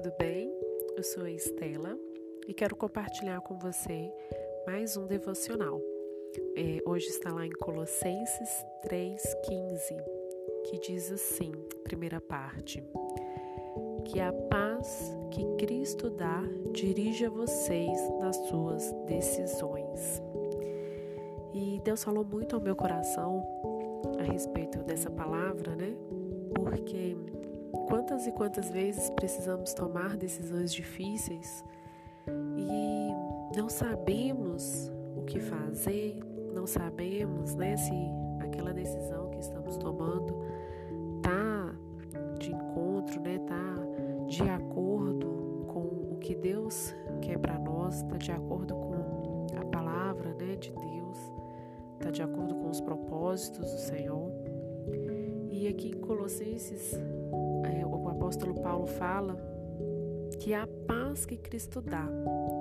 tudo bem? Eu sou a Estela e quero compartilhar com você mais um devocional. É, hoje está lá em Colossenses 3,15, que diz assim, primeira parte: Que a paz que Cristo dá dirija vocês nas suas decisões. E Deus falou muito ao meu coração a respeito dessa palavra, né? Porque quantas e quantas vezes precisamos tomar decisões difíceis e não sabemos o que fazer, não sabemos, né, se aquela decisão que estamos tomando tá de encontro, né, tá de acordo com o que Deus quer para nós, tá de acordo com a palavra, né, de Deus, tá de acordo com os propósitos do Senhor. E aqui em Colossenses apóstolo Paulo fala que a paz que Cristo dá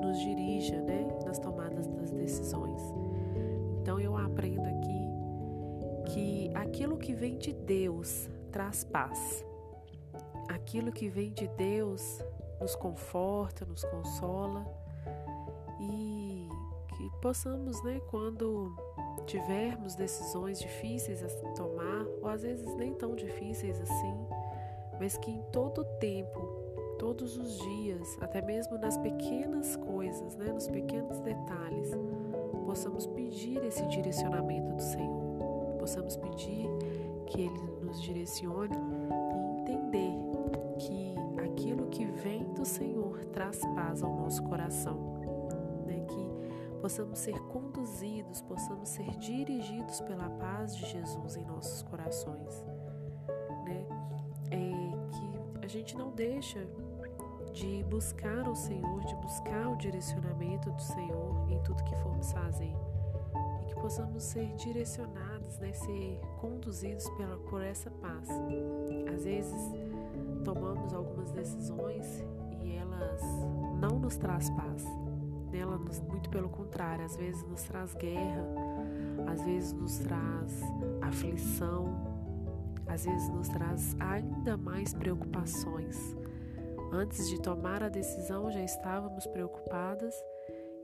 nos dirija né, nas tomadas das decisões. Então eu aprendo aqui que aquilo que vem de Deus traz paz. Aquilo que vem de Deus nos conforta, nos consola e que possamos, né, quando tivermos decisões difíceis a tomar, ou às vezes nem tão difíceis assim, mas que em todo tempo, todos os dias, até mesmo nas pequenas coisas, né, nos pequenos detalhes, possamos pedir esse direcionamento do Senhor, possamos pedir que Ele nos direcione e entender que aquilo que vem do Senhor traz paz ao nosso coração, né, que possamos ser conduzidos, possamos ser dirigidos pela paz de Jesus em nossos corações gente não deixa de buscar o Senhor, de buscar o direcionamento do Senhor em tudo que formos fazer. E que possamos ser direcionados, né, ser conduzidos pela, por essa paz. Às vezes tomamos algumas decisões e elas não nos traz paz. Ela nos, muito pelo contrário, às vezes nos traz guerra, às vezes nos traz aflição, às vezes nos traz ainda mais preocupações. Antes de tomar a decisão já estávamos preocupadas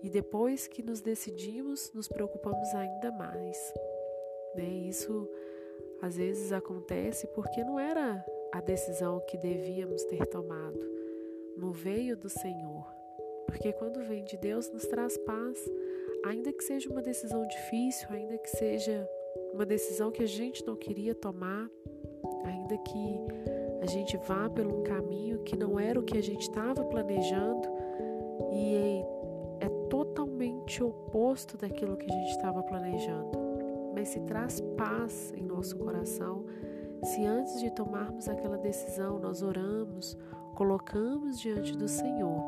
e depois que nos decidimos, nos preocupamos ainda mais. Né? Isso às vezes acontece porque não era a decisão que devíamos ter tomado, não veio do Senhor. Porque quando vem de Deus, nos traz paz, ainda que seja uma decisão difícil, ainda que seja uma decisão que a gente não queria tomar, ainda que a gente vá por um caminho que não era o que a gente estava planejando e é totalmente oposto daquilo que a gente estava planejando. Mas se traz paz em nosso coração, se antes de tomarmos aquela decisão nós oramos, colocamos diante do Senhor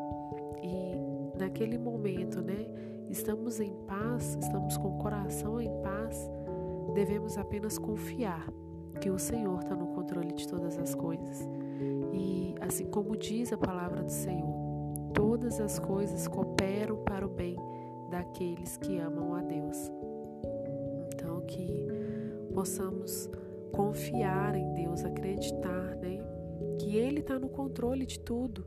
e naquele momento, né, estamos em paz, estamos com o coração em paz, devemos apenas confiar que o Senhor está no controle de todas as coisas. E assim como diz a palavra do Senhor, todas as coisas cooperam para o bem daqueles que amam a Deus. Então que possamos confiar em Deus, acreditar, né, que Ele está no controle de tudo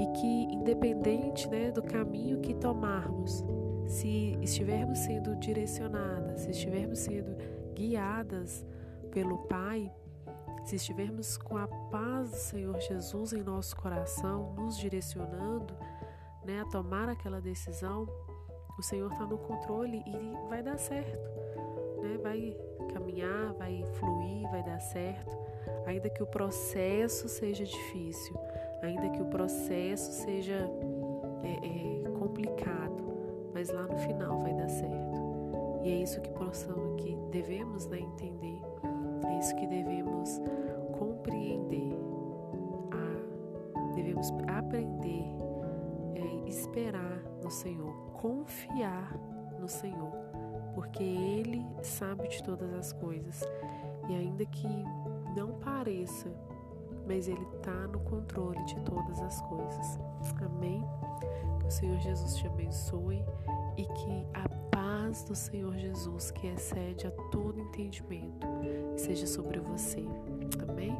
e que independente, né, do caminho que tomarmos, se estivermos sendo direcionadas, se estivermos sendo guiadas pelo Pai, se estivermos com a paz do Senhor Jesus em nosso coração, nos direcionando né, a tomar aquela decisão, o Senhor está no controle e vai dar certo. Né? Vai caminhar, vai fluir, vai dar certo. Ainda que o processo seja difícil, ainda que o processo seja é, é, complicado, mas lá no final vai dar certo. E é isso que possamos, que devemos né, entender é isso que devemos compreender. Devemos aprender, é, esperar no Senhor, confiar no Senhor, porque Ele sabe de todas as coisas. E ainda que não pareça, mas Ele está no controle de todas as coisas. Amém? Que o Senhor Jesus te abençoe e que a paz do Senhor Jesus, que excede a todo entendimento, seja sobre você. Amém?